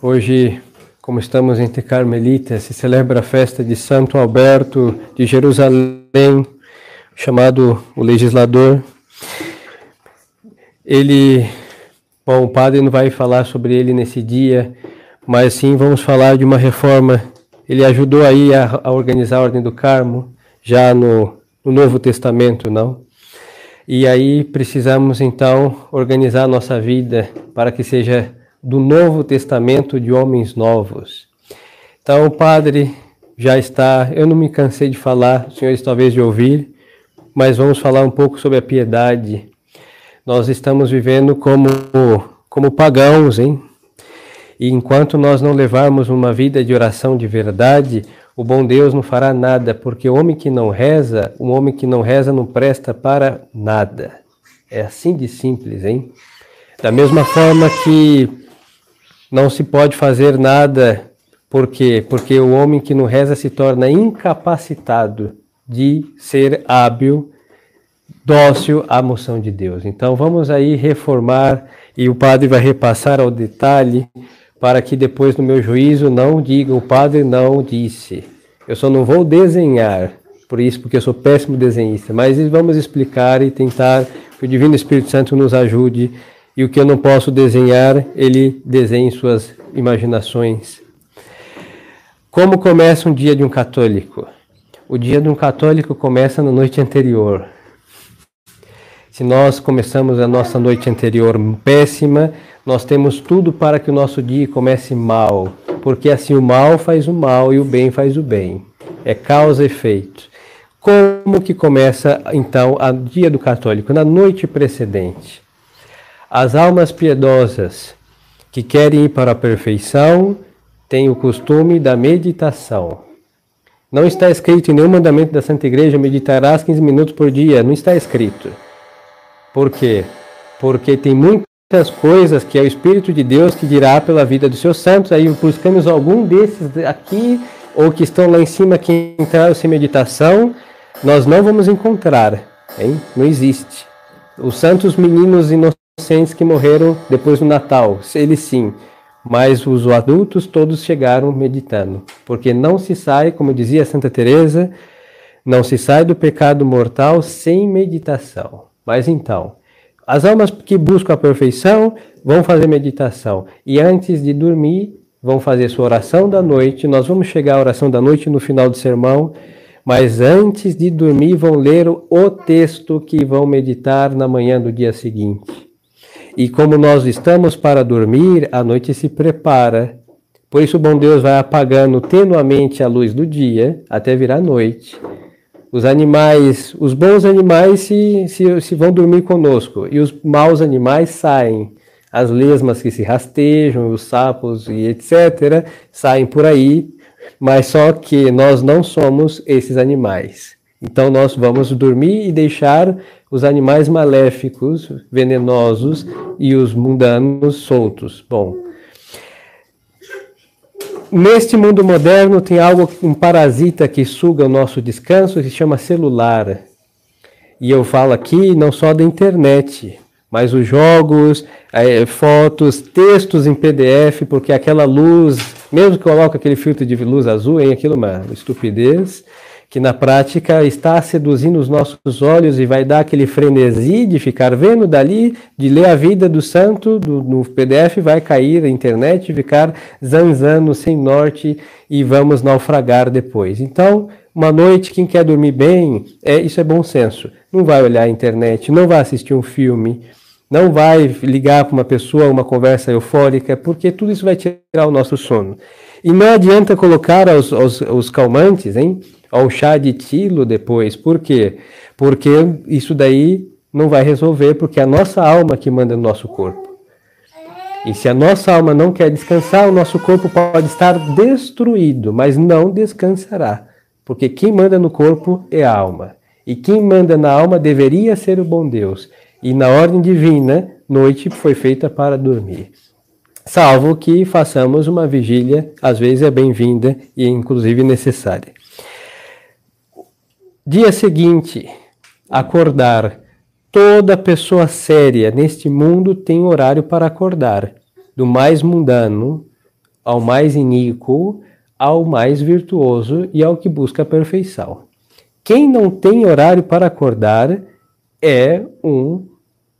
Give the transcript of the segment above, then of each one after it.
Hoje, como estamos entre carmelitas, se celebra a festa de Santo Alberto de Jerusalém, chamado o legislador. Ele, bom, o padre não vai falar sobre ele nesse dia, mas sim vamos falar de uma reforma. Ele ajudou aí a, a organizar a Ordem do Carmo, já no, no Novo Testamento, não? E aí precisamos então organizar a nossa vida para que seja do Novo Testamento de homens novos. Então, o Padre já está, eu não me cansei de falar, os senhores talvez de ouvir, mas vamos falar um pouco sobre a piedade. Nós estamos vivendo como, como pagãos, hein? E enquanto nós não levarmos uma vida de oração de verdade, o bom Deus não fará nada, porque o homem que não reza, o homem que não reza não presta para nada. É assim de simples, hein? Da mesma forma que não se pode fazer nada, por quê? Porque o homem que não reza se torna incapacitado de ser hábil, dócil à moção de Deus. Então vamos aí reformar e o padre vai repassar ao detalhe para que depois no meu juízo não diga o padre não disse. Eu só não vou desenhar, por isso porque eu sou péssimo desenhista, mas vamos explicar e tentar que o Divino Espírito Santo nos ajude e o que eu não posso desenhar, ele desenha em suas imaginações. Como começa um dia de um católico? O dia de um católico começa na noite anterior. Se nós começamos a nossa noite anterior péssima, nós temos tudo para que o nosso dia comece mal, porque assim o mal faz o mal e o bem faz o bem. É causa e efeito. Como que começa então o dia do católico? Na noite precedente. As almas piedosas que querem ir para a perfeição têm o costume da meditação. Não está escrito em nenhum mandamento da Santa Igreja meditarás 15 minutos por dia. Não está escrito. Por quê? Porque tem muitas coisas que é o Espírito de Deus que dirá pela vida dos seus santos. Aí buscamos algum desses aqui ou que estão lá em cima que entraram sem meditação, nós não vamos encontrar. Hein? Não existe. Os santos meninos inocentes inocentes que morreram depois do Natal, eles sim, mas os adultos todos chegaram meditando, porque não se sai, como dizia Santa Teresa, não se sai do pecado mortal sem meditação. Mas então, as almas que buscam a perfeição vão fazer meditação e antes de dormir vão fazer sua oração da noite. Nós vamos chegar à oração da noite no final do sermão, mas antes de dormir vão ler o texto que vão meditar na manhã do dia seguinte. E como nós estamos para dormir, a noite se prepara. Por isso, o bom Deus vai apagando tenuamente a luz do dia até virar noite. Os animais, os bons animais se, se, se vão dormir conosco e os maus animais saem. As lesmas que se rastejam, os sapos e etc. saem por aí, mas só que nós não somos esses animais. Então nós vamos dormir e deixar os animais maléficos, venenosos e os mundanos soltos. Bom, neste mundo moderno tem algo, um parasita que suga o nosso descanso, que se chama celular. E eu falo aqui não só da internet, mas os jogos, é, fotos, textos em PDF, porque aquela luz, mesmo que coloque aquele filtro de luz azul, em aquilo é uma estupidez que na prática está seduzindo os nossos olhos e vai dar aquele frenesi de ficar vendo dali, de ler a vida do santo do, no PDF, vai cair na internet, ficar zanzando sem norte e vamos naufragar depois. Então, uma noite, quem quer dormir bem, é, isso é bom senso. Não vai olhar a internet, não vai assistir um filme, não vai ligar para uma pessoa uma conversa eufórica, porque tudo isso vai tirar o nosso sono. E não adianta colocar os, os, os calmantes, hein? ao chá de tilo depois. Por quê? Porque isso daí não vai resolver, porque é a nossa alma que manda no nosso corpo. E se a nossa alma não quer descansar, o nosso corpo pode estar destruído, mas não descansará. Porque quem manda no corpo é a alma. E quem manda na alma deveria ser o bom Deus. E na ordem divina, noite foi feita para dormir. Salvo que façamos uma vigília, às vezes é bem-vinda e inclusive necessária. Dia seguinte, acordar. Toda pessoa séria neste mundo tem horário para acordar, do mais mundano ao mais iníquo, ao mais virtuoso e ao que busca a perfeição. Quem não tem horário para acordar é um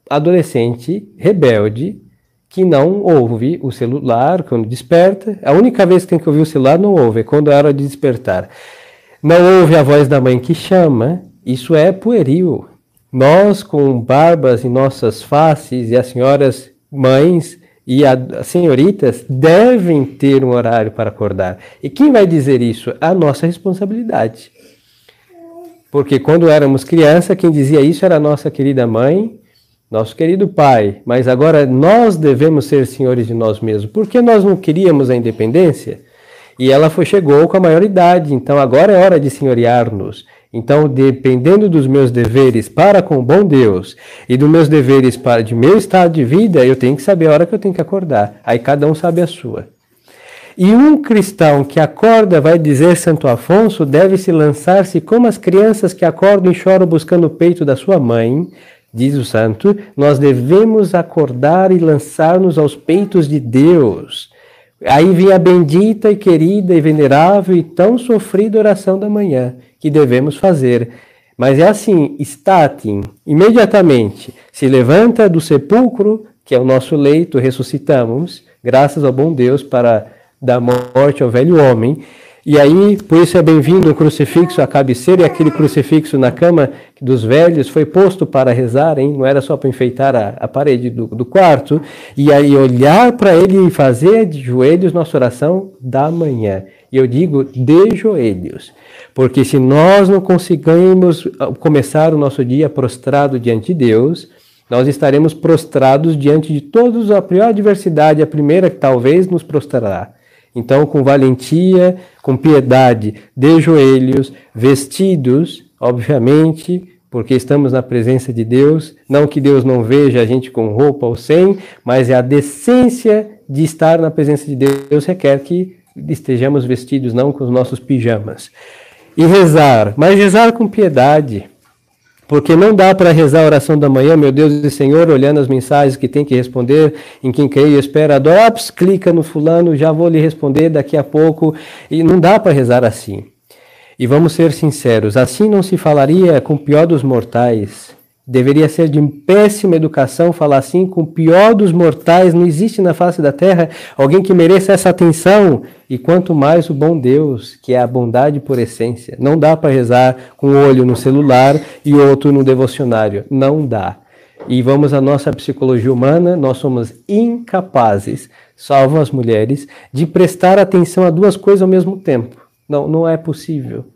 adolescente rebelde que não ouve o celular quando desperta. A única vez que tem que ouvir o celular não ouve, é quando é hora de despertar. Não ouve a voz da mãe que chama, isso é pueril. Nós, com barbas em nossas faces, e as senhoras mães e as senhoritas devem ter um horário para acordar. E quem vai dizer isso? A nossa responsabilidade. Porque quando éramos criança, quem dizia isso era a nossa querida mãe, nosso querido pai. Mas agora nós devemos ser senhores de nós mesmos. Porque nós não queríamos a independência? E ela foi, chegou com a maioridade, então agora é hora de senhorear-nos. Então, dependendo dos meus deveres para com o bom Deus e dos meus deveres para de meu estado de vida, eu tenho que saber a hora que eu tenho que acordar. Aí cada um sabe a sua. E um cristão que acorda, vai dizer Santo Afonso, deve se lançar-se como as crianças que acordam e choram buscando o peito da sua mãe, diz o santo, nós devemos acordar e lançar-nos aos peitos de Deus. Aí vem a bendita e querida e venerável e tão sofrida oração da manhã que devemos fazer. Mas é assim, Statin, imediatamente se levanta do sepulcro, que é o nosso leito, ressuscitamos, graças ao bom Deus para dar morte ao velho homem, e aí, por isso é bem-vindo o crucifixo à cabeceira, e aquele crucifixo na cama dos velhos foi posto para rezar, hein? não era só para enfeitar a, a parede do, do, quarto, e aí olhar para ele e fazer de joelhos nossa oração da manhã. E eu digo de joelhos, porque se nós não conseguimos ah, começar o nosso dia prostrado diante de Deus, nós estaremos prostrados diante de todos a pior adversidade, a primeira que talvez nos prostrará então, com valentia, com piedade, de joelhos, vestidos, obviamente, porque estamos na presença de Deus, não que Deus não veja a gente com roupa ou sem, mas é a decência de estar na presença de Deus requer que estejamos vestidos não com os nossos pijamas. E rezar, mas rezar com piedade, porque não dá para rezar a oração da manhã, meu Deus e Senhor, olhando as mensagens que tem que responder, em quem creio, espera, ops, clica no fulano, já vou lhe responder daqui a pouco. E não dá para rezar assim. E vamos ser sinceros, assim não se falaria com o pior dos mortais. Deveria ser de péssima educação falar assim com o pior dos mortais. Não existe na face da terra alguém que mereça essa atenção. E quanto mais o bom Deus, que é a bondade por essência. Não dá para rezar com um olho no celular e outro no devocionário. Não dá. E vamos à nossa psicologia humana, nós somos incapazes, salvo as mulheres, de prestar atenção a duas coisas ao mesmo tempo. Não, não é possível.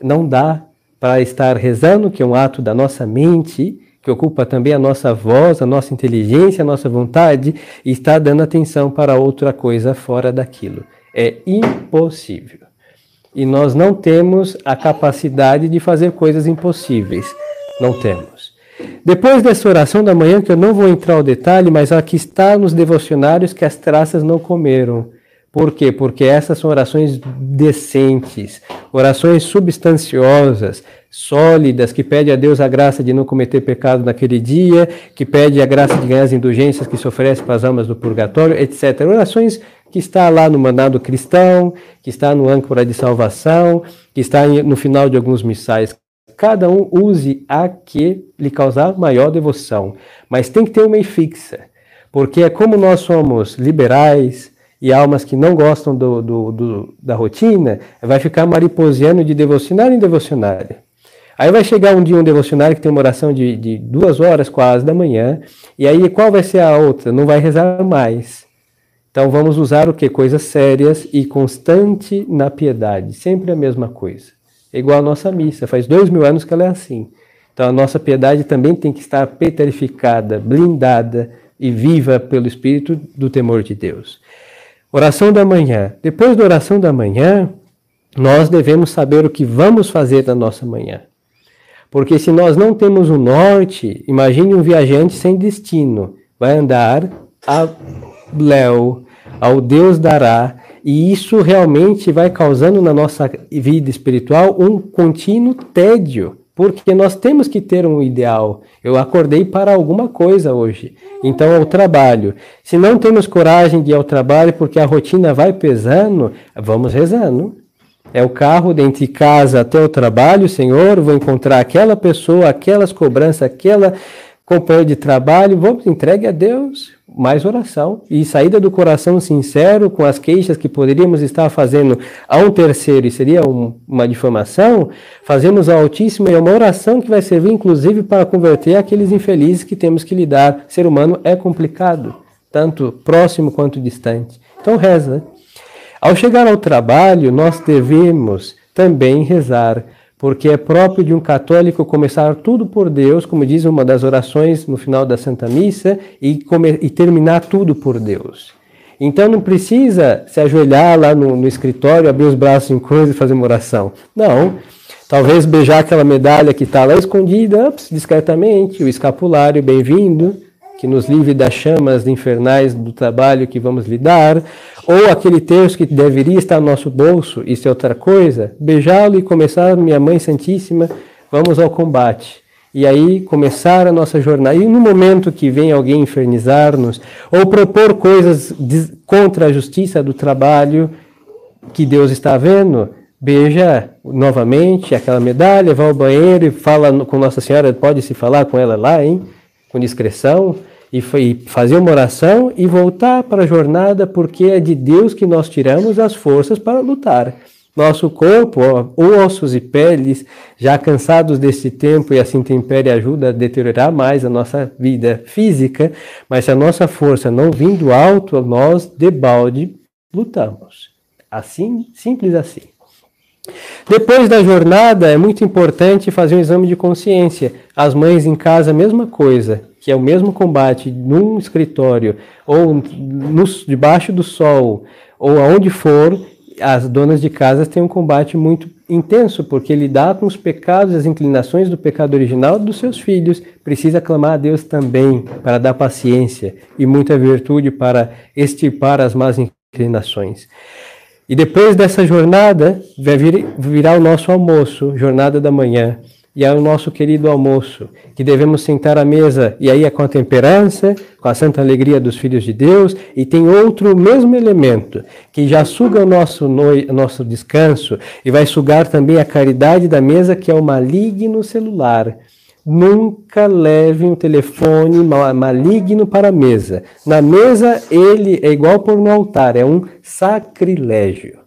Não dá para estar rezando, que é um ato da nossa mente, que ocupa também a nossa voz, a nossa inteligência, a nossa vontade, e está dando atenção para outra coisa fora daquilo. É impossível. E nós não temos a capacidade de fazer coisas impossíveis. Não temos. Depois dessa oração da manhã, que eu não vou entrar ao detalhe, mas aqui está nos devocionários que as traças não comeram. Por quê? Porque essas são orações decentes, orações substanciosas, sólidas, que pede a Deus a graça de não cometer pecado naquele dia, que pede a graça de ganhar as indulgências que se oferece para as almas do purgatório, etc. Orações que está lá no mandado cristão, que está no âncora de salvação, que está no final de alguns missais. Cada um use a que lhe causar maior devoção, mas tem que ter uma fixa, porque é como nós somos liberais, e almas que não gostam do, do, do, da rotina, vai ficar mariposeando de devocionário em devocionário. Aí vai chegar um dia um devocionário que tem uma oração de, de duas horas quase da manhã, e aí qual vai ser a outra? Não vai rezar mais. Então vamos usar o que? Coisas sérias e constante na piedade, sempre a mesma coisa. É igual a nossa missa, faz dois mil anos que ela é assim. Então a nossa piedade também tem que estar petrificada, blindada e viva pelo Espírito do temor de Deus. Oração da manhã. Depois da oração da manhã, nós devemos saber o que vamos fazer na nossa manhã. Porque se nós não temos um norte, imagine um viajante sem destino. Vai andar a Léo, ao Deus dará, e isso realmente vai causando na nossa vida espiritual um contínuo tédio. Porque nós temos que ter um ideal. Eu acordei para alguma coisa hoje, então é o trabalho. Se não temos coragem de ir ao trabalho porque a rotina vai pesando, vamos rezando. É o carro dentre casa até o trabalho, Senhor, vou encontrar aquela pessoa, aquelas cobranças, aquela companheira de trabalho, vamos entregue a Deus mais oração e saída do coração sincero com as queixas que poderíamos estar fazendo a um terceiro e seria um, uma difamação, fazemos ao Altíssimo e uma oração que vai servir inclusive para converter aqueles infelizes que temos que lidar. Ser humano é complicado, tanto próximo quanto distante. Então reza. Ao chegar ao trabalho, nós devemos também rezar porque é próprio de um católico começar tudo por Deus, como diz uma das orações no final da Santa Missa, e, e terminar tudo por Deus. Então não precisa se ajoelhar lá no, no escritório, abrir os braços em cruz e fazer uma oração. Não. Talvez beijar aquela medalha que está lá escondida, ups, discretamente, o escapulário, bem-vindo que nos livre das chamas infernais do trabalho que vamos lidar, ou aquele terço que deveria estar no nosso bolso, isso é outra coisa, beijá-lo e começar, minha Mãe Santíssima, vamos ao combate. E aí começar a nossa jornada. E no momento que vem alguém infernizar-nos, ou propor coisas contra a justiça do trabalho que Deus está vendo, beija novamente aquela medalha, vai ao banheiro e fala com Nossa Senhora, pode se falar com ela lá, hein? Com discreção e fazer uma oração e voltar para a jornada, porque é de Deus que nós tiramos as forças para lutar. Nosso corpo, ossos e peles, já cansados desse tempo e assim intempérie ajuda a deteriorar mais a nossa vida física, mas se a nossa força não vindo alto, nós de balde lutamos. Assim, simples assim. Depois da jornada, é muito importante fazer um exame de consciência. As mães em casa, a mesma coisa, que é o mesmo combate num escritório, ou no, debaixo do sol, ou aonde for, as donas de casa têm um combate muito intenso, porque lidar com os pecados e as inclinações do pecado original dos seus filhos precisa clamar a Deus também para dar paciência e muita virtude para extirpar as más inclinações. E depois dessa jornada, vai vir, virá o nosso almoço, jornada da manhã. E é o nosso querido almoço, que devemos sentar à mesa, e aí é com a temperança, com a santa alegria dos filhos de Deus, e tem outro mesmo elemento, que já suga o nosso, no, nosso descanso, e vai sugar também a caridade da mesa, que é o maligno celular. Nunca leve um telefone maligno para a mesa. Na mesa, ele é igual por no altar, é um sacrilégio.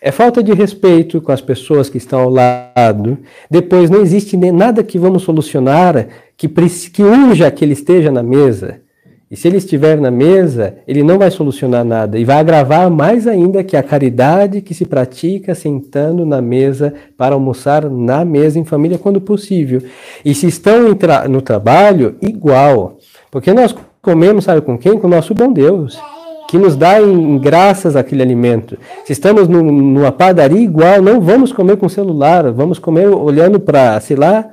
É falta de respeito com as pessoas que estão ao lado. Depois, não existe nada que vamos solucionar que, que urja que ele esteja na mesa. E se ele estiver na mesa, ele não vai solucionar nada e vai agravar mais ainda que a caridade que se pratica sentando na mesa para almoçar na mesa em família quando possível. E se estão no trabalho, igual. Porque nós comemos, sabe com quem? Com o nosso bom Deus, que nos dá em graças aquele alimento. Se estamos no, numa padaria, igual, não vamos comer com celular, vamos comer olhando para, sei lá,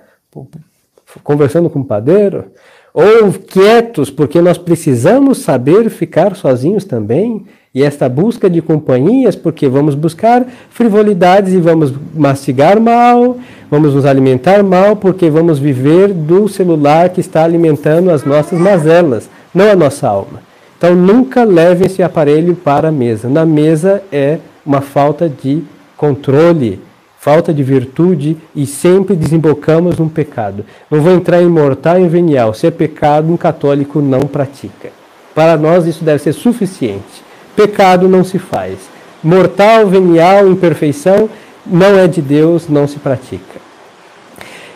conversando com o padeiro ou quietos, porque nós precisamos saber ficar sozinhos também. E esta busca de companhias, porque vamos buscar frivolidades e vamos mastigar mal, vamos nos alimentar mal, porque vamos viver do celular que está alimentando as nossas mazelas, não a nossa alma. Então nunca leve esse aparelho para a mesa. Na mesa é uma falta de controle falta de virtude e sempre desembocamos num pecado. Não vou entrar em mortal e venial. Se é pecado, um católico não pratica. Para nós isso deve ser suficiente. Pecado não se faz. Mortal, venial, imperfeição não é de Deus, não se pratica.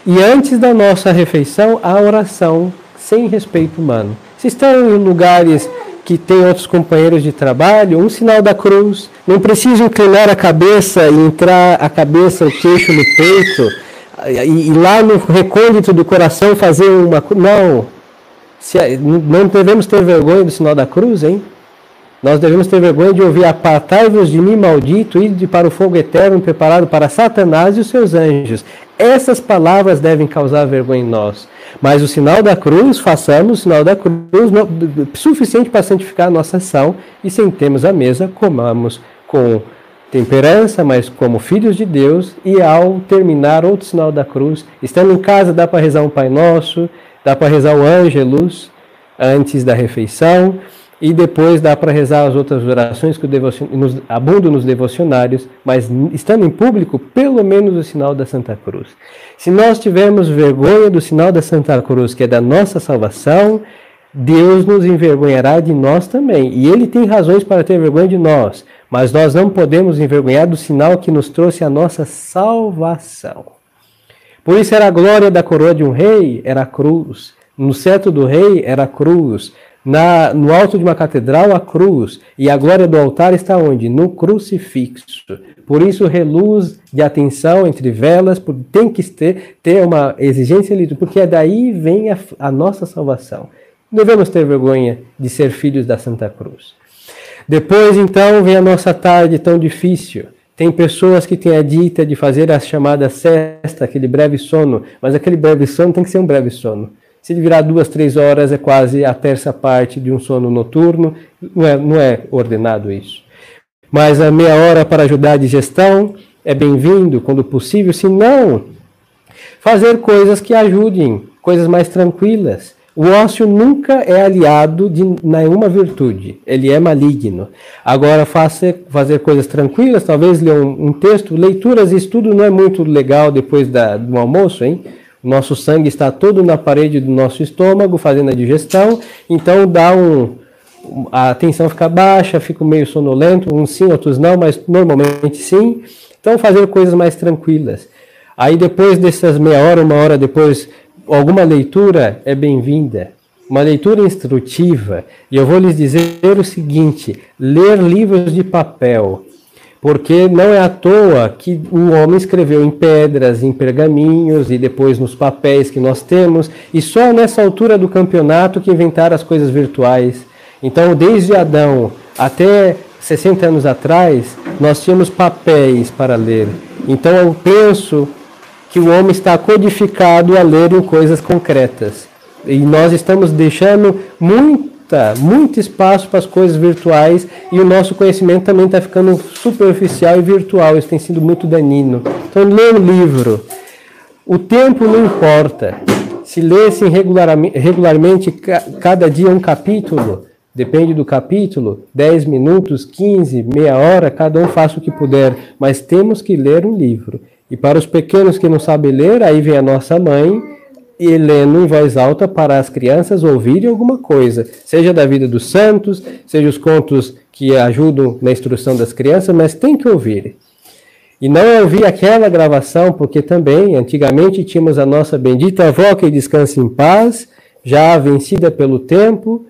E antes da nossa refeição, a oração sem respeito humano. Se estão em lugares que tem outros companheiros de trabalho, um sinal da cruz. Não precisa inclinar a cabeça e entrar a cabeça, o queixo no peito, e, e lá no recôndito do coração fazer uma. Não. Se, não devemos ter vergonha do sinal da cruz, hein? Nós devemos ter vergonha de ouvir: Apartai-vos de mim, maldito, e para o fogo eterno preparado para Satanás e os seus anjos. Essas palavras devem causar vergonha em nós. Mas o sinal da cruz, façamos o sinal da cruz suficiente para santificar a nossa ação e sentemos à mesa, comamos com temperança, mas como filhos de Deus, e ao terminar outro sinal da cruz, estando em casa, dá para rezar um Pai Nosso, dá para rezar o Ângelus antes da refeição, e depois dá para rezar as outras orações que nos, abundam nos devocionários, mas estando em público, pelo menos o sinal da Santa Cruz. Se nós tivermos vergonha do sinal da Santa Cruz, que é da nossa salvação, Deus nos envergonhará de nós também. E Ele tem razões para ter vergonha de nós, mas nós não podemos envergonhar do sinal que nos trouxe a nossa salvação. Por isso era a glória da coroa de um rei, era a cruz. No cetro do rei era a cruz. Na, no alto de uma catedral, a cruz. E a glória do altar está onde? No crucifixo. Por isso, reluz de atenção entre velas, tem que ter, ter uma exigência litúrgica, porque daí vem a, a nossa salvação. Devemos ter vergonha de ser filhos da Santa Cruz. Depois, então, vem a nossa tarde tão difícil. Tem pessoas que têm a dita de fazer a chamada cesta, aquele breve sono, mas aquele breve sono tem que ser um breve sono. Se ele virar duas, três horas, é quase a terça parte de um sono noturno. Não é, não é ordenado isso. Mas a meia hora para ajudar a digestão é bem-vindo, quando possível. Se não, fazer coisas que ajudem, coisas mais tranquilas. O ócio nunca é aliado de nenhuma virtude, ele é maligno. Agora, fazer, fazer coisas tranquilas, talvez ler um, um texto, leituras e estudo não é muito legal depois da, do almoço, hein? Nosso sangue está todo na parede do nosso estômago, fazendo a digestão, então dá um. A tensão fica baixa, fica meio sonolento, uns sim, outros não, mas normalmente sim. Então, fazer coisas mais tranquilas. Aí, depois dessas meia hora, uma hora depois, alguma leitura é bem-vinda. Uma leitura instrutiva. E eu vou lhes dizer o seguinte: ler livros de papel porque não é à toa que o homem escreveu em pedras, em pergaminhos e depois nos papéis que nós temos, e só nessa altura do campeonato que inventaram as coisas virtuais. Então, desde Adão até 60 anos atrás, nós tínhamos papéis para ler. Então, eu penso que o homem está codificado a ler em coisas concretas. E nós estamos deixando muito muita, muito espaço para as coisas virtuais e o nosso conhecimento também está ficando superficial e virtual. Isso tem sido muito danino. Então, lê um livro. O tempo não importa. Se lessem regularmente, regularmente cada dia um capítulo, depende do capítulo, 10 minutos, 15, meia hora, cada um faça o que puder, mas temos que ler um livro. E para os pequenos que não sabem ler, aí vem a nossa mãe e lendo em voz alta para as crianças ouvirem alguma coisa, seja da vida dos santos, seja os contos que ajudam na instrução das crianças, mas tem que ouvir. E não ouvir aquela gravação, porque também, antigamente, tínhamos a nossa bendita avó que descansa em paz, já vencida pelo tempo,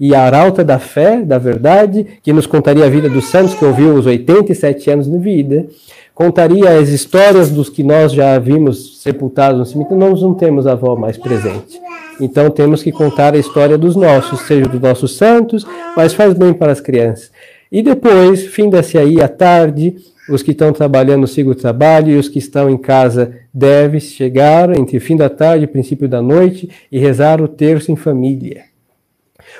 e a arauta da fé, da verdade, que nos contaria a vida dos santos, que ouviu os 87 anos de vida contaria as histórias dos que nós já vimos sepultados no cemitério, nós não temos a avó mais presente. Então temos que contar a história dos nossos, seja dos nossos santos, mas faz bem para as crianças. E depois, finda-se aí a tarde, os que estão trabalhando sigam o trabalho e os que estão em casa devem chegar entre fim da tarde e princípio da noite e rezar o terço em família.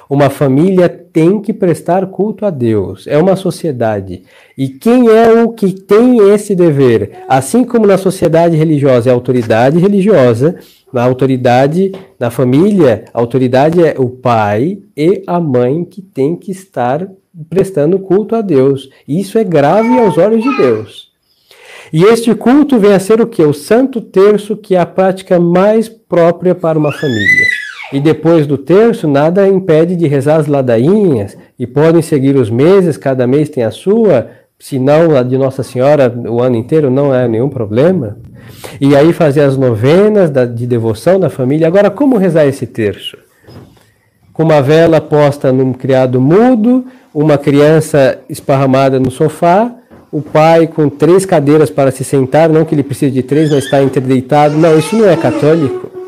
Uma família tem que prestar culto a Deus, é uma sociedade. E quem é o que tem esse dever? Assim como na sociedade religiosa é a autoridade religiosa, na autoridade, na família, a autoridade é o pai e a mãe que tem que estar prestando culto a Deus. Isso é grave aos olhos de Deus. E este culto vem a ser o que? O santo terço, que é a prática mais própria para uma família. E depois do terço, nada impede de rezar as ladainhas, e podem seguir os meses, cada mês tem a sua, se não a de Nossa Senhora o ano inteiro, não é nenhum problema. E aí fazer as novenas de devoção da família. Agora, como rezar esse terço? Com uma vela posta num criado mudo, uma criança esparramada no sofá, o pai com três cadeiras para se sentar, não que ele precise de três, mas está interdeitado. Não, isso não é católico.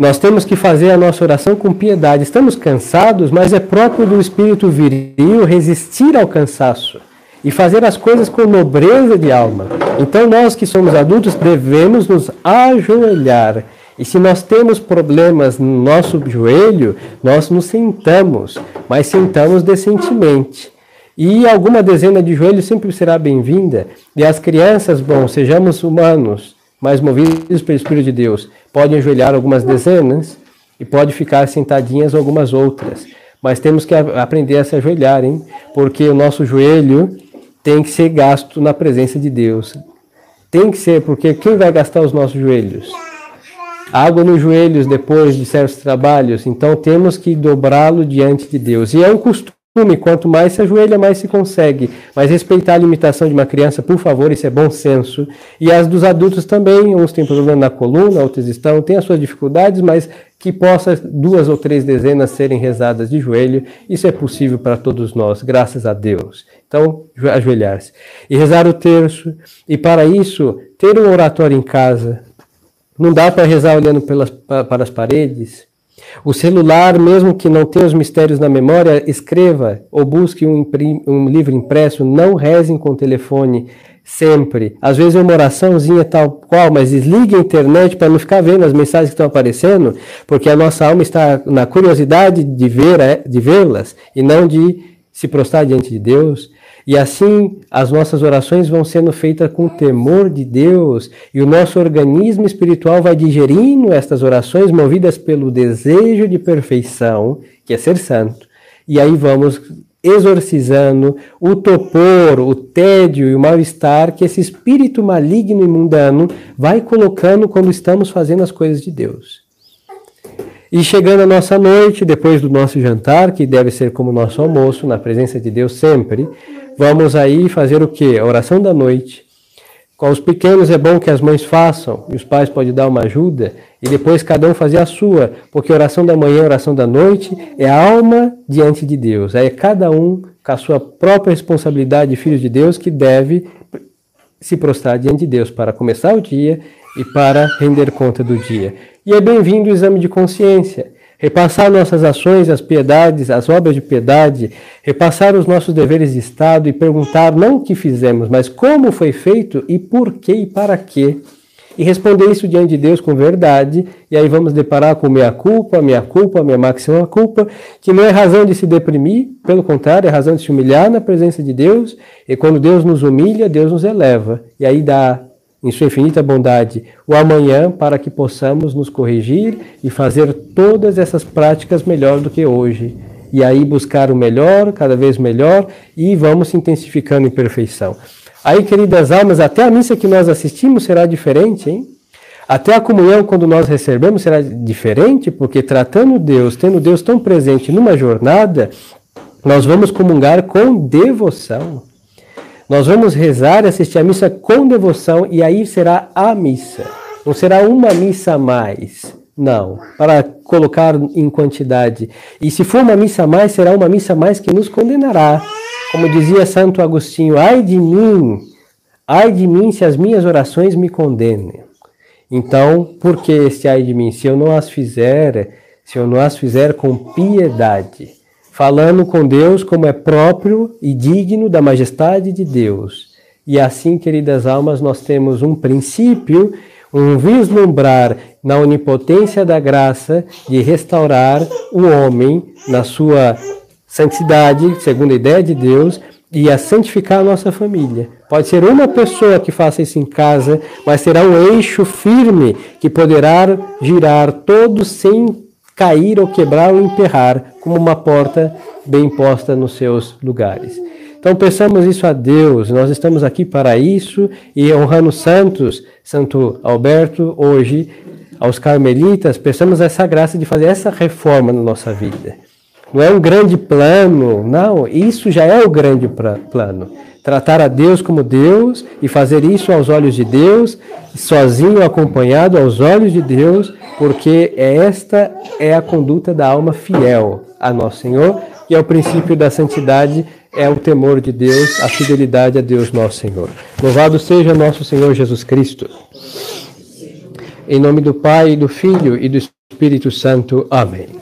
Nós temos que fazer a nossa oração com piedade. Estamos cansados, mas é próprio do espírito viril resistir ao cansaço e fazer as coisas com nobreza de alma. Então, nós que somos adultos devemos nos ajoelhar. E se nós temos problemas no nosso joelho, nós nos sentamos, mas sentamos decentemente. E alguma dezena de joelhos sempre será bem-vinda. E as crianças, bom, sejamos humanos, mas movidos pelo Espírito de Deus, podem ajoelhar algumas dezenas e pode ficar sentadinhas algumas outras. Mas temos que aprender a se ajoelhar, hein? Porque o nosso joelho tem que ser gasto na presença de Deus. Tem que ser, porque quem vai gastar os nossos joelhos? Água nos joelhos depois de certos trabalhos, então temos que dobrá-lo diante de Deus. E é um costume Quanto mais se ajoelha, mais se consegue. Mas respeitar a limitação de uma criança, por favor, isso é bom senso. E as dos adultos também, uns têm problema na coluna, outros estão, têm as suas dificuldades, mas que possa duas ou três dezenas serem rezadas de joelho, isso é possível para todos nós, graças a Deus. Então, ajoelhar-se. E rezar o terço. E para isso, ter um oratório em casa. Não dá para rezar olhando pelas, para as paredes. O celular, mesmo que não tenha os mistérios na memória, escreva ou busque um, um livro impresso, não rezem com o telefone sempre. Às vezes é uma oraçãozinha tal qual, mas desligue a internet para não ficar vendo as mensagens que estão aparecendo, porque a nossa alma está na curiosidade de ver, é, de vê-las e não de se prostrar diante de Deus. E assim as nossas orações vão sendo feitas com temor de Deus, e o nosso organismo espiritual vai digerindo estas orações movidas pelo desejo de perfeição, que é ser santo. E aí vamos exorcizando o topor, o tédio e o mal-estar que esse espírito maligno e mundano vai colocando quando estamos fazendo as coisas de Deus. E chegando a nossa noite, depois do nosso jantar, que deve ser como nosso almoço, na presença de Deus sempre, Vamos aí fazer o que? A oração da noite. Com os pequenos é bom que as mães façam, e os pais podem dar uma ajuda, e depois cada um fazer a sua, porque a oração da manhã, a oração da noite é a alma diante de Deus. Aí é cada um com a sua própria responsabilidade, filho de Deus, que deve se prostrar diante de Deus para começar o dia e para render conta do dia. E é bem-vindo o exame de consciência repassar nossas ações, as piedades, as obras de piedade, repassar os nossos deveres de Estado e perguntar não o que fizemos, mas como foi feito e por que e para quê. E responder isso diante de Deus com verdade, e aí vamos deparar com minha culpa, minha culpa, minha máxima culpa, que não é razão de se deprimir, pelo contrário, é razão de se humilhar na presença de Deus, e quando Deus nos humilha, Deus nos eleva, e aí dá em sua infinita bondade, o amanhã para que possamos nos corrigir e fazer todas essas práticas melhor do que hoje. E aí buscar o melhor, cada vez melhor, e vamos se intensificando em perfeição. Aí, queridas almas, até a missa que nós assistimos será diferente, hein? Até a comunhão, quando nós recebemos, será diferente, porque tratando Deus, tendo Deus tão presente numa jornada, nós vamos comungar com devoção. Nós vamos rezar e assistir a missa com devoção e aí será a missa. Não será uma missa a mais. Não, para colocar em quantidade. E se for uma missa a mais, será uma missa a mais que nos condenará. Como dizia Santo Agostinho, ai de mim, ai de mim se as minhas orações me condenem. Então, por que este ai de mim? Se eu não as fizer, se eu não as fizer com piedade falando com Deus como é próprio e digno da majestade de Deus. E assim, queridas almas, nós temos um princípio, um vislumbrar na onipotência da graça de restaurar o homem na sua santidade, segundo a ideia de Deus, e a santificar a nossa família. Pode ser uma pessoa que faça isso em casa, mas será um eixo firme que poderá girar todo sem cair ou quebrar ou emperrar, como uma porta bem posta nos seus lugares. Então peçamos isso a Deus, nós estamos aqui para isso e honrando santos, Santo Alberto, hoje, aos carmelitas, peçamos essa graça de fazer essa reforma na nossa vida. Não é um grande plano, não, isso já é o grande plano. Tratar a Deus como Deus e fazer isso aos olhos de Deus, sozinho, acompanhado aos olhos de Deus, porque esta é a conduta da alma fiel a nosso Senhor e ao princípio da santidade é o temor de Deus, a fidelidade a Deus nosso Senhor. Louvado seja nosso Senhor Jesus Cristo. Em nome do Pai, do Filho e do Espírito Santo. Amém.